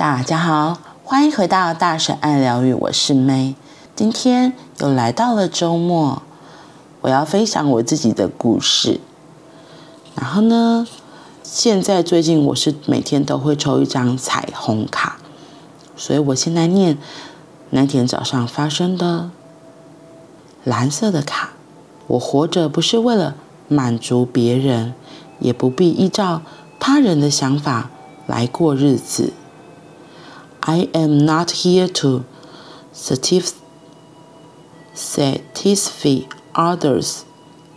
大家好，欢迎回到大神爱疗愈，我是 May。今天又来到了周末，我要分享我自己的故事。然后呢，现在最近我是每天都会抽一张彩虹卡，所以我现在念那天早上发生的蓝色的卡。我活着不是为了满足别人，也不必依照他人的想法来过日子。I am not here to satisfy others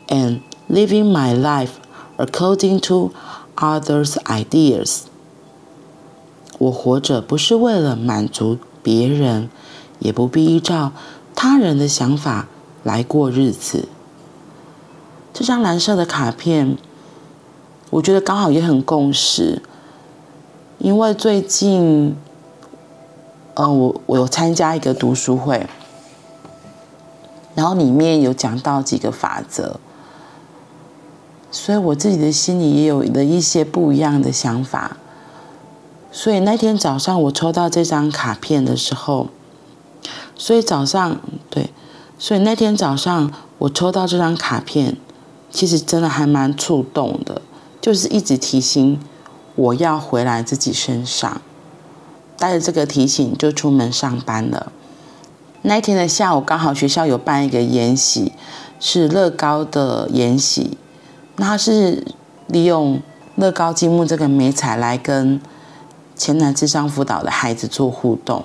and living my life according to others' ideas. 我活着不是为了满足别人，也不必依照他人的想法来过日子。这张蓝色的卡片，我觉得刚好也很共识，因为最近。 呃，我我有参加一个读书会，然后里面有讲到几个法则，所以我自己的心里也有了一些不一样的想法。所以那天早上我抽到这张卡片的时候，所以早上对，所以那天早上我抽到这张卡片，其实真的还蛮触动的，就是一直提醒我要回来自己身上。带着这个提醒就出门上班了。那一天的下午，刚好学校有办一个研习，是乐高的研习。那他是利用乐高积木这个媒材来跟前来智商辅导的孩子做互动。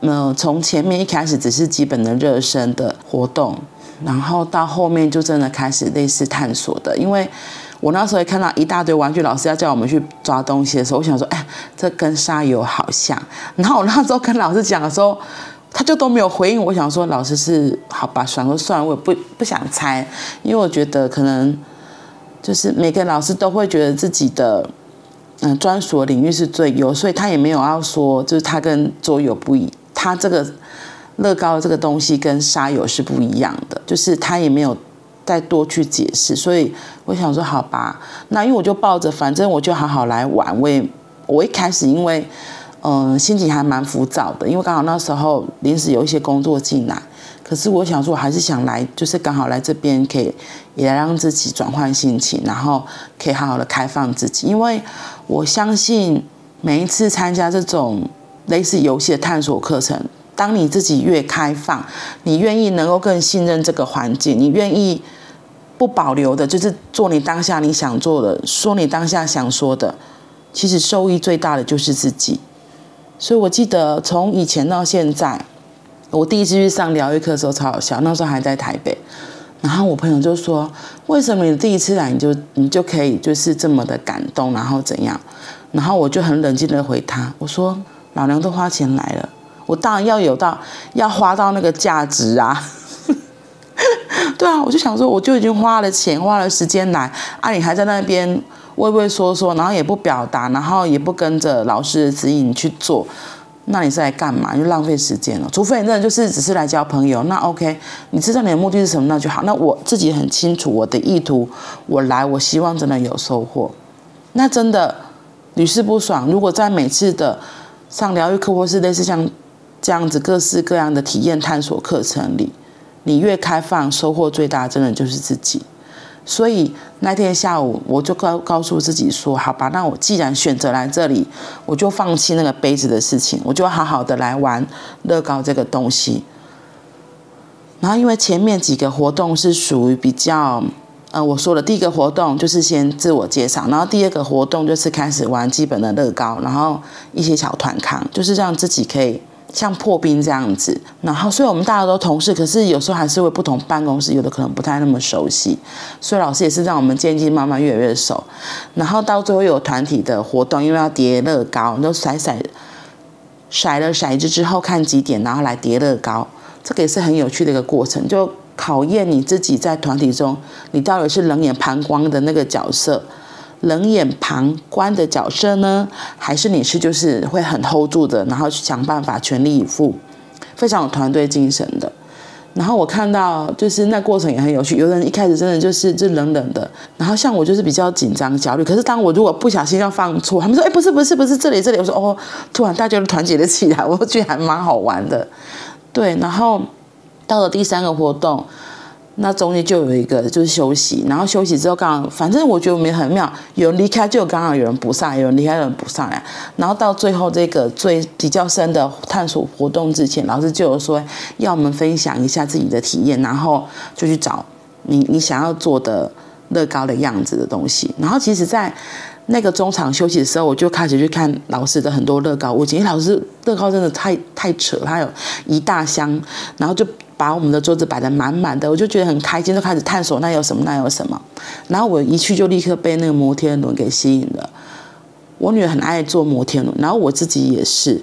那，从前面一开始只是基本的热身的活动，然后到后面就真的开始类似探索的，因为。我那时候看到一大堆玩具，老师要叫我们去抓东西的时候，我想说，哎，这跟沙游好像。然后我那时候跟老师讲的时候，他就都没有回应。我想说，老师是好吧，算了算了，我也不不想猜，因为我觉得可能就是每个老师都会觉得自己的嗯专属领域是最优，所以他也没有要说，就是他跟桌游不一，他这个乐高这个东西跟沙游是不一样的，就是他也没有。再多去解释，所以我想说，好吧，那因为我就抱着，反正我就好好来玩。我也，我一开始因为，嗯、心情还蛮浮躁的，因为刚好那时候临时有一些工作进来。可是我想说，我还是想来，就是刚好来这边，可以也来让自己转换心情，然后可以好好的开放自己。因为我相信每一次参加这种类似游戏的探索课程。当你自己越开放，你愿意能够更信任这个环境，你愿意不保留的，就是做你当下你想做的，说你当下想说的，其实受益最大的就是自己。所以我记得从以前到现在，我第一次去上疗愈课的时候超好笑，那时候还在台北，然后我朋友就说：“为什么你第一次来你就你就可以就是这么的感动，然后怎样？”然后我就很冷静的回他：“我说老娘都花钱来了。”我当然要有到，要花到那个价值啊，对啊，我就想说，我就已经花了钱，花了时间来，啊，你还在那边畏畏缩缩，然后也不表达，然后也不跟着老师的指引去做，那你是来干嘛？就浪费时间了。除非你真的就是只是来交朋友，那 OK，你知道你的目的是什么，那就好。那我自己很清楚我的意图，我来，我希望真的有收获。那真的屡试不爽。如果在每次的上疗愈课或是类似像。这样子各式各样的体验探索课程里，你越开放，收获最大，真的就是自己。所以那天下午，我就告告诉自己说：“好吧，那我既然选择来这里，我就放弃那个杯子的事情，我就好好的来玩乐高这个东西。”然后，因为前面几个活动是属于比较，呃，我说的第一个活动就是先自我介绍，然后第二个活动就是开始玩基本的乐高，然后一些小团康，就是让自己可以。像破冰这样子，然后所以我们大家都同事，可是有时候还是会不同办公室，有的可能不太那么熟悉，所以老师也是让我们渐渐慢慢越来越熟，然后到最后有团体的活动，因为要叠乐高，都甩甩甩了骰子之后看几点，然后来叠乐高，这个也是很有趣的一个过程，就考验你自己在团体中，你到底是冷眼旁观的那个角色。冷眼旁观的角色呢，还是你是就是会很 hold 住的，然后去想办法全力以赴，非常有团队精神的。然后我看到就是那过程也很有趣，有人一开始真的就是就冷冷的，然后像我就是比较紧张焦虑。可是当我如果不小心要放错，他们说：“哎，不是不是不是这里这里。”我说：“哦，突然大家都团结了起来，我觉得还蛮好玩的。”对，然后到了第三个活动。那中间就有一个就是休息，然后休息之后刚好，反正我觉得我们很妙，有人离开就刚好有人补上，有人离开有人补上来，然后到最后这个最比较深的探索活动之前，老师就有说要我们分享一下自己的体验，然后就去找你你想要做的乐高的样子的东西，然后其实，在那个中场休息的时候，我就开始去看老师的很多乐高物件，因为老师乐高真的太太扯，他有一大箱，然后就。把我们的桌子摆得满满的，我就觉得很开心，就开始探索那有什么，那有什么。然后我一去就立刻被那个摩天轮给吸引了。我女儿很爱坐摩天轮，然后我自己也是。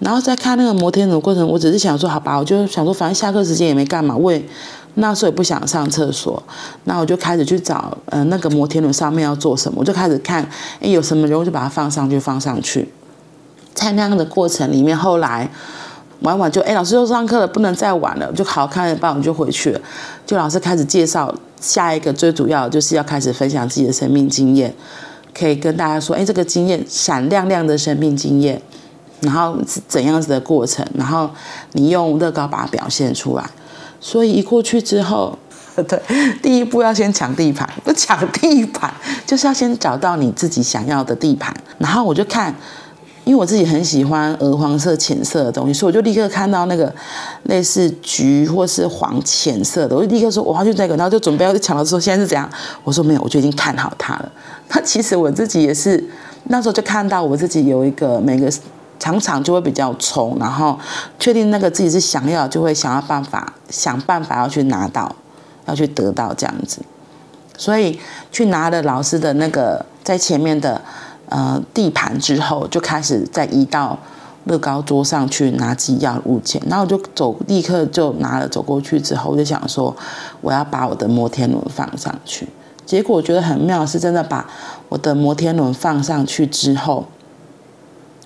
然后在看那个摩天轮过程，我只是想说，好吧，我就想说，反正下课时间也没干嘛，我也那时候也不想上厕所，那我就开始去找，呃，那个摩天轮上面要做什么，我就开始看，哎，有什么人，我就把它放上去，放上去。在那样的过程里面，后来。玩完就哎，老师又上课了，不能再玩了，就好好看一半，我们就回去了。就老师开始介绍下一个，最主要就是要开始分享自己的生命经验，可以跟大家说，哎，这个经验闪亮亮的生命经验，然后是怎样子的过程，然后你用乐高把它表现出来。所以一过去之后，对，第一步要先抢地盘，不抢地盘，就是要先找到你自己想要的地盘。然后我就看。因为我自己很喜欢鹅黄色、浅色的东西，所以我就立刻看到那个类似橘或是黄浅色的，我就立刻说我要去那个，然后就准备要去抢的时候，现在是怎样？我说没有，我就已经看好它了。那其实我自己也是那时候就看到我自己有一个每个常常就会比较冲，然后确定那个自己是想要，就会想要办法想办法要去拿到，要去得到这样子。所以去拿了老师的那个在前面的。呃，地盘之后就开始再移到乐高桌上去拿几样物件，然后我就走，立刻就拿了走过去之后，我就想说我要把我的摩天轮放上去。结果我觉得很妙，是真的把我的摩天轮放上去之后，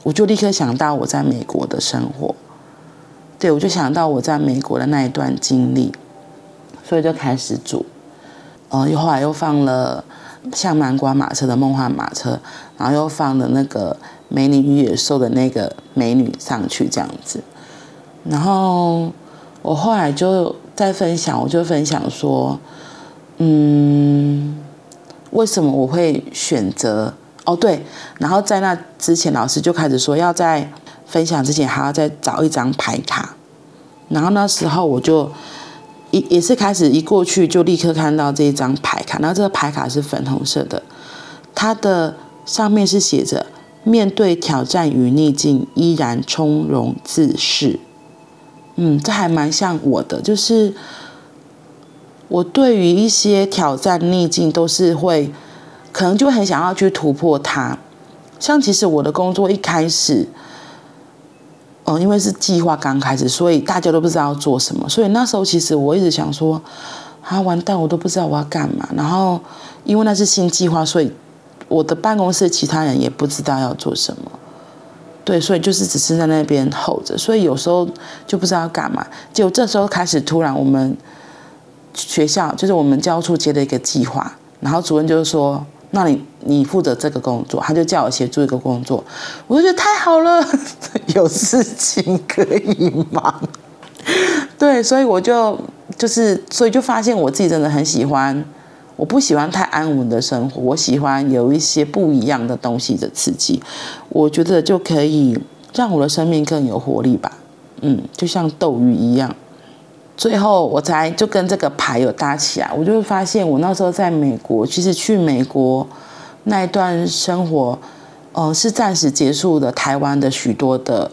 我就立刻想到我在美国的生活，对，我就想到我在美国的那一段经历，所以就开始煮，呃，又后来又放了。像南瓜马车的梦幻马车，然后又放了那个美女与野兽的那个美女上去这样子，然后我后来就在分享，我就分享说，嗯，为什么我会选择？哦，对，然后在那之前，老师就开始说要在分享之前还要再找一张牌卡，然后那时候我就。也也是开始一过去就立刻看到这一张牌卡，然后这个牌卡是粉红色的，它的上面是写着“面对挑战与逆境，依然从容自适”。嗯，这还蛮像我的，就是我对于一些挑战逆境都是会，可能就很想要去突破它。像其实我的工作一开始。嗯，因为是计划刚开始，所以大家都不知道要做什么。所以那时候其实我一直想说，啊，完蛋，我都不知道我要干嘛。然后因为那是新计划，所以我的办公室其他人也不知道要做什么。对，所以就是只是在那边候着。所以有时候就不知道要干嘛。结果这时候开始，突然我们学校就是我们教处接了一个计划，然后主任就是说。那你你负责这个工作，他就叫我协助一个工作，我就觉得太好了，有事情可以忙。对，所以我就就是，所以就发现我自己真的很喜欢，我不喜欢太安稳的生活，我喜欢有一些不一样的东西的刺激，我觉得就可以让我的生命更有活力吧。嗯，就像斗鱼一样。最后我才就跟这个牌有搭起来，我就会发现我那时候在美国，其实去美国那一段生活，呃，是暂时结束的台湾的许多的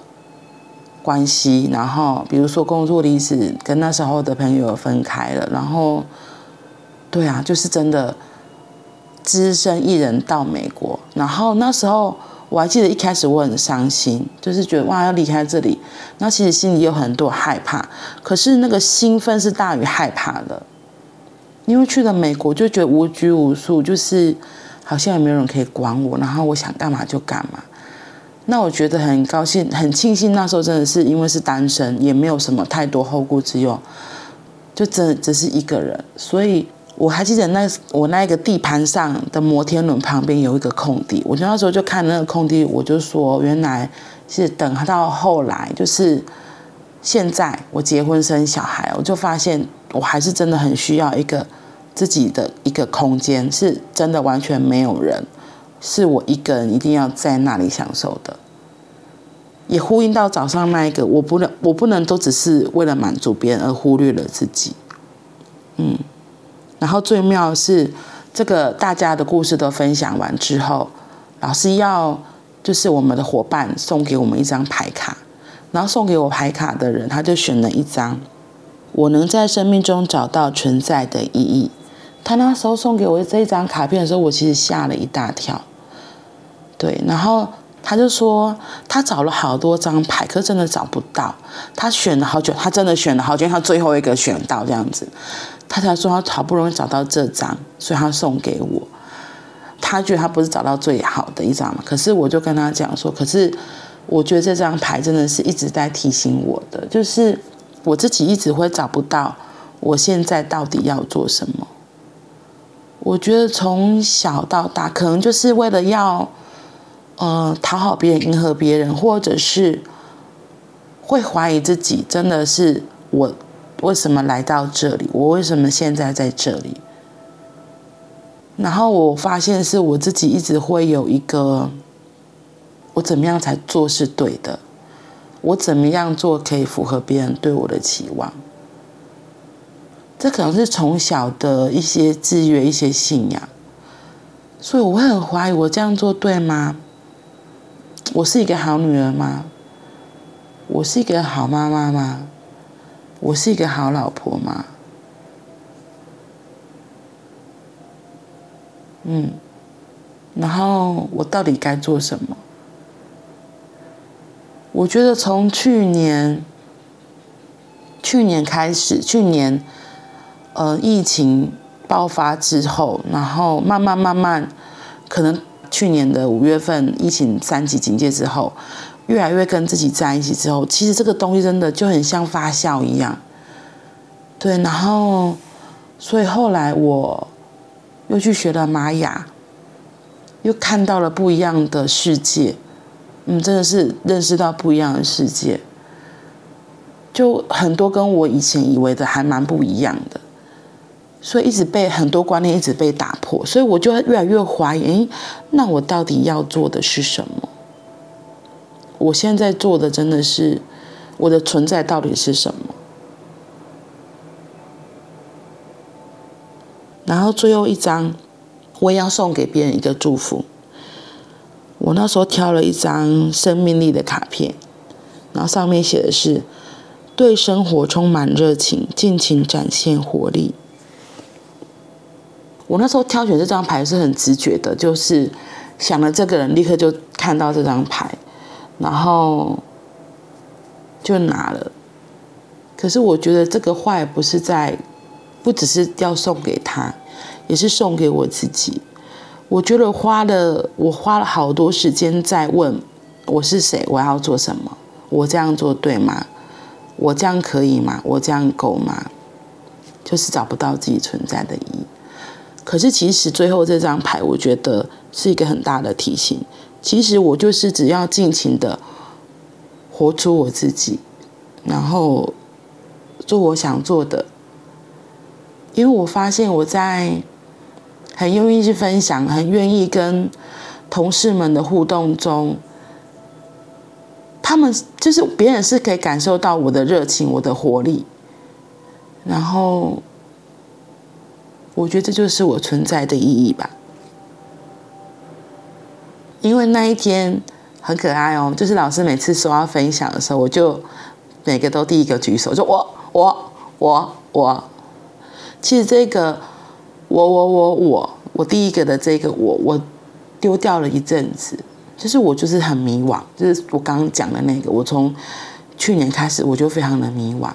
关系，然后比如说工作离职，跟那时候的朋友分开了，然后，对啊，就是真的，只身一人到美国，然后那时候。我还记得一开始我很伤心，就是觉得哇要离开这里，那其实心里有很多害怕，可是那个兴奋是大于害怕的，因为去了美国就觉得无拘无束，就是好像也没有人可以管我，然后我想干嘛就干嘛。那我觉得很高兴，很庆幸那时候真的是因为是单身，也没有什么太多后顾之忧，就真只是一个人。所以我还记得那我那个地盘上的摩天轮旁边有一个空地，我就那时候就看那个空地，我就说原来是等到后来，就是现在我结婚生小孩，我就发现我还是真的很需要一个自己的一个空间，是真的完全没有人，是我一个人一定要在那里享受的。也呼应到早上那一个，我不能，我不能都只是为了满足别人而忽略了自己。嗯，然后最妙的是，这个大家的故事都分享完之后，老师要就是我们的伙伴送给我们一张牌卡，然后送给我牌卡的人，他就选了一张，我能在生命中找到存在的意义。他那时候送给我这一张卡片的时候，我其实吓了一大跳。对，然后。他就说，他找了好多张牌，可真的找不到。他选了好久，他真的选了好久，他最后一个选到这样子，他才说他好不容易找到这张，所以他送给我。他觉得他不是找到最好的一张嘛，可是我就跟他讲说，可是我觉得这张牌真的是一直在提醒我的，就是我自己一直会找不到我现在到底要做什么。我觉得从小到大，可能就是为了要。呃，讨好别人，迎合别人，或者是会怀疑自己，真的是我为什么来到这里？我为什么现在在这里？然后我发现是我自己一直会有一个，我怎么样才做是对的？我怎么样做可以符合别人对我的期望？这可能是从小的一些制约、一些信仰，所以我很怀疑，我这样做对吗？我是一个好女儿吗？我是一个好妈妈吗？我是一个好老婆吗？嗯，然后我到底该做什么？我觉得从去年，去年开始，去年，呃，疫情爆发之后，然后慢慢慢慢，可能。去年的五月份，疫情三级警戒之后，越来越跟自己在一起之后，其实这个东西真的就很像发酵一样。对，然后，所以后来我又去学了玛雅，又看到了不一样的世界，嗯，真的是认识到不一样的世界，就很多跟我以前以为的还蛮不一样的。所以一直被很多观念一直被打破，所以我就越来越怀疑，那我到底要做的是什么？我现在做的真的是我的存在到底是什么？然后最后一张，我也要送给别人一个祝福。我那时候挑了一张生命力的卡片，然后上面写的是：对生活充满热情，尽情展现活力。我那时候挑选这张牌是很直觉的，就是想了这个人，立刻就看到这张牌，然后就拿了。可是我觉得这个坏不是在，不只是要送给他，也是送给我自己。我觉得花了我花了好多时间在问我是谁，我要做什么，我这样做对吗？我这样可以吗？我这样够吗？就是找不到自己存在的意义。可是，其实最后这张牌，我觉得是一个很大的提醒。其实我就是只要尽情的活出我自己，然后做我想做的。因为我发现我在很愿意去分享，很愿意跟同事们的互动中，他们就是别人是可以感受到我的热情，我的活力，然后。我觉得这就是我存在的意义吧，因为那一天很可爱哦，就是老师每次说要分享的时候，我就每个都第一个举手，就我我我我。其实这个我我我我我第一个的这个我我丢掉了一阵子，就是我就是很迷惘，就是我刚刚讲的那个，我从去年开始我就非常的迷惘。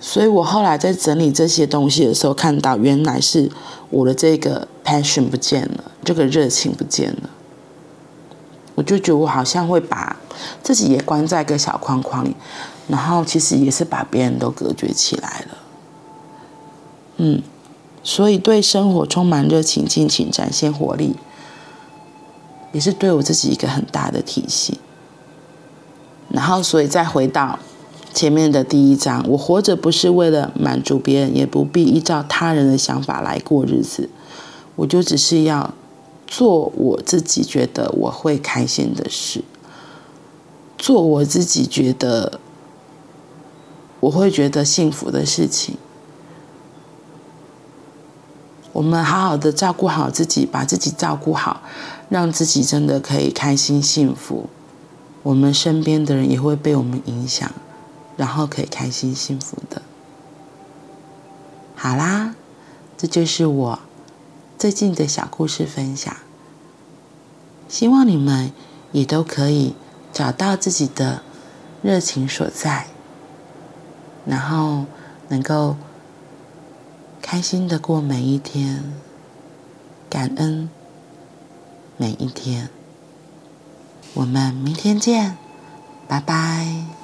所以我后来在整理这些东西的时候，看到原来是我的这个 passion 不见了，这个热情不见了。我就觉得我好像会把自己也关在一个小框框里，然后其实也是把别人都隔绝起来了。嗯，所以对生活充满热情，尽情展现活力，也是对我自己一个很大的提醒。然后，所以再回到前面的第一章，我活着不是为了满足别人，也不必依照他人的想法来过日子，我就只是要做我自己觉得我会开心的事，做我自己觉得我会觉得幸福的事情。我们好好的照顾好自己，把自己照顾好，让自己真的可以开心幸福。我们身边的人也会被我们影响，然后可以开心幸福的。好啦，这就是我最近的小故事分享。希望你们也都可以找到自己的热情所在，然后能够开心的过每一天，感恩每一天。我们明天见，拜拜。